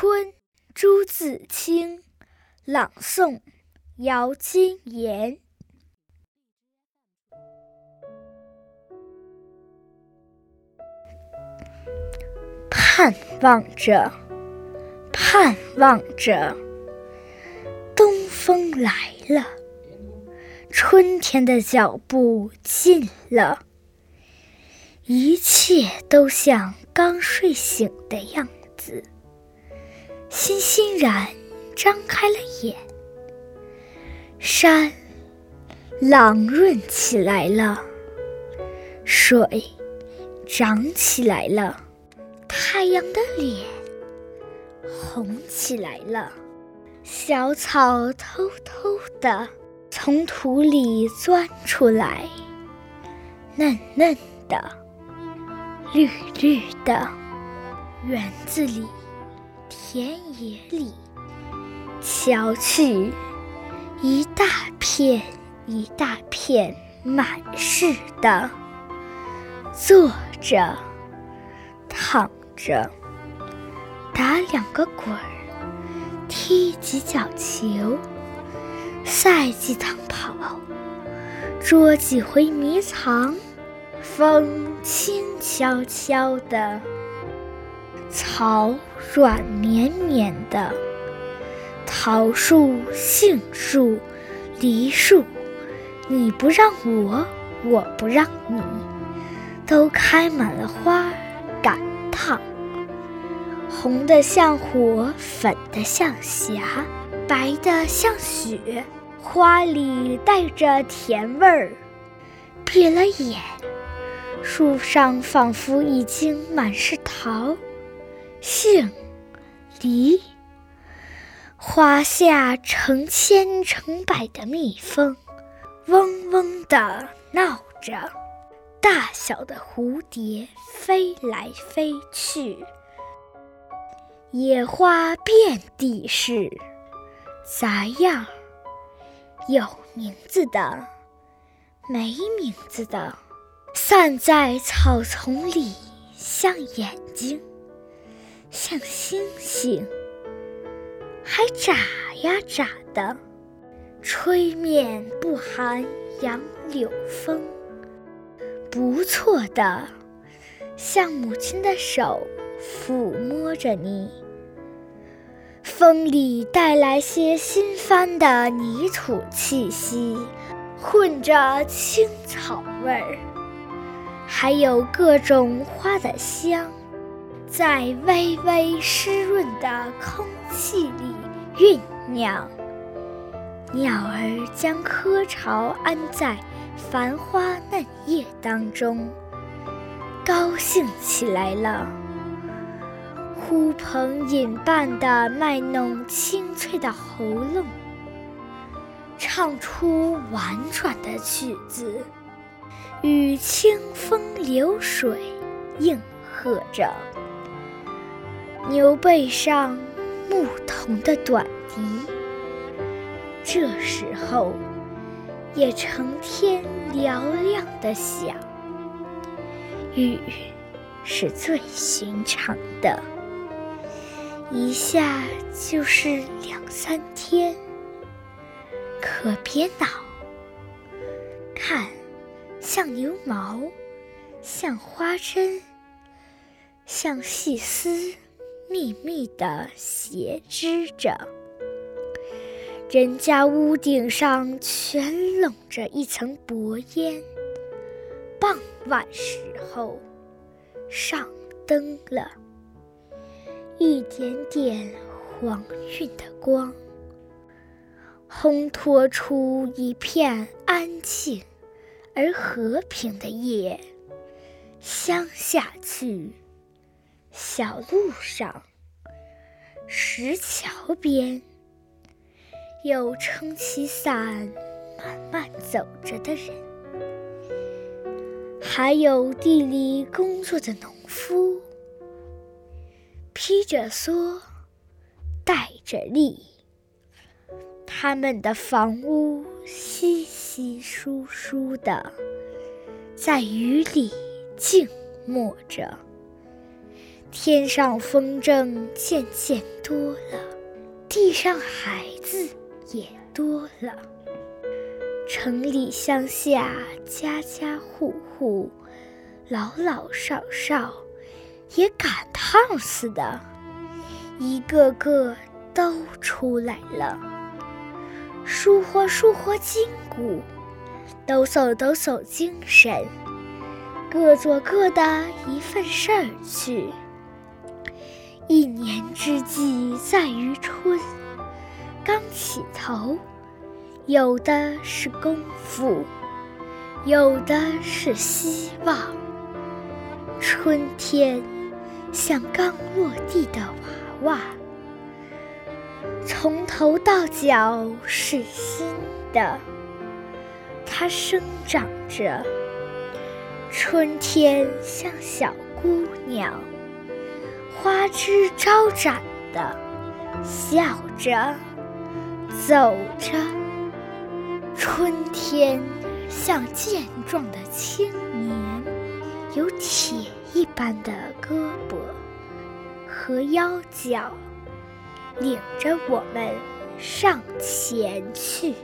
春，朱自清。朗诵：姚金言。盼望着，盼望着，东风来了，春天的脚步近了，一切都像刚睡醒的样子，欣欣然张开了眼。山朗润起来了，水涨起来了。太阳的脸红起来了，小草偷偷的从土里钻出来，嫩嫩的，绿绿的。园子里，田野里，瞧去，一大片一大片满是的，坐着，躺。着，打两个滚儿，踢几脚球，赛几趟跑，捉几回迷藏。风轻悄悄的，草软绵绵的，桃树、杏树、梨树，你不让我，我不让你，都开满了花，赶。趟，红的像火，粉的像霞，白的像雪，花里带着甜味儿。闭了眼，树上仿佛已经满是桃、杏、梨，花下成千成百的蜜蜂，嗡嗡地闹着。大小的蝴蝶飞来飞去，野花遍地是，杂样有名字的，没名字的，散在草丛里，像眼睛，像星星，还眨呀眨的，吹面不寒杨柳风。不错的，像母亲的手抚摸着你。风里带来些新翻的泥土气息，混着青草味儿，还有各种花的香，在微微湿润的空气里酝酿。鸟儿将窠巢安在。繁花嫩叶当中，高兴起来了。呼朋引伴的卖弄清脆的喉咙，唱出婉转的曲子，与清风流水应和着。牛背上牧童的短笛，这时候。也成天嘹亮的响，雨是最寻常的，一下就是两三天。可别恼，看，像牛毛，像花针，像细丝，密密的斜织着。人家屋顶上全笼着一层薄烟。傍晚时候，上灯了，一点点黄晕的光，烘托出一片安静而和平的夜。乡下去，小路上，石桥边。有撑起伞慢慢走着的人，还有地里工作的农夫，披着蓑，带着笠，他们的房屋稀稀疏疏的，在雨里静默着，天上风筝渐渐多了，地上孩子也多了。城里乡下，家家户户，老老少少，也赶趟似的，一个个都出来了，舒活舒活筋骨，抖擞抖擞精神，各做各的一份事儿去。一年之计在于春，刚起头。有的是功夫，有的是希望。春天像刚落地的娃娃，从头到脚是新的，它生长着。春天像小姑娘，花枝招展的，笑着，走着。春天像健壮的青年，有铁一般的胳膊和腰脚，领着我们上前去。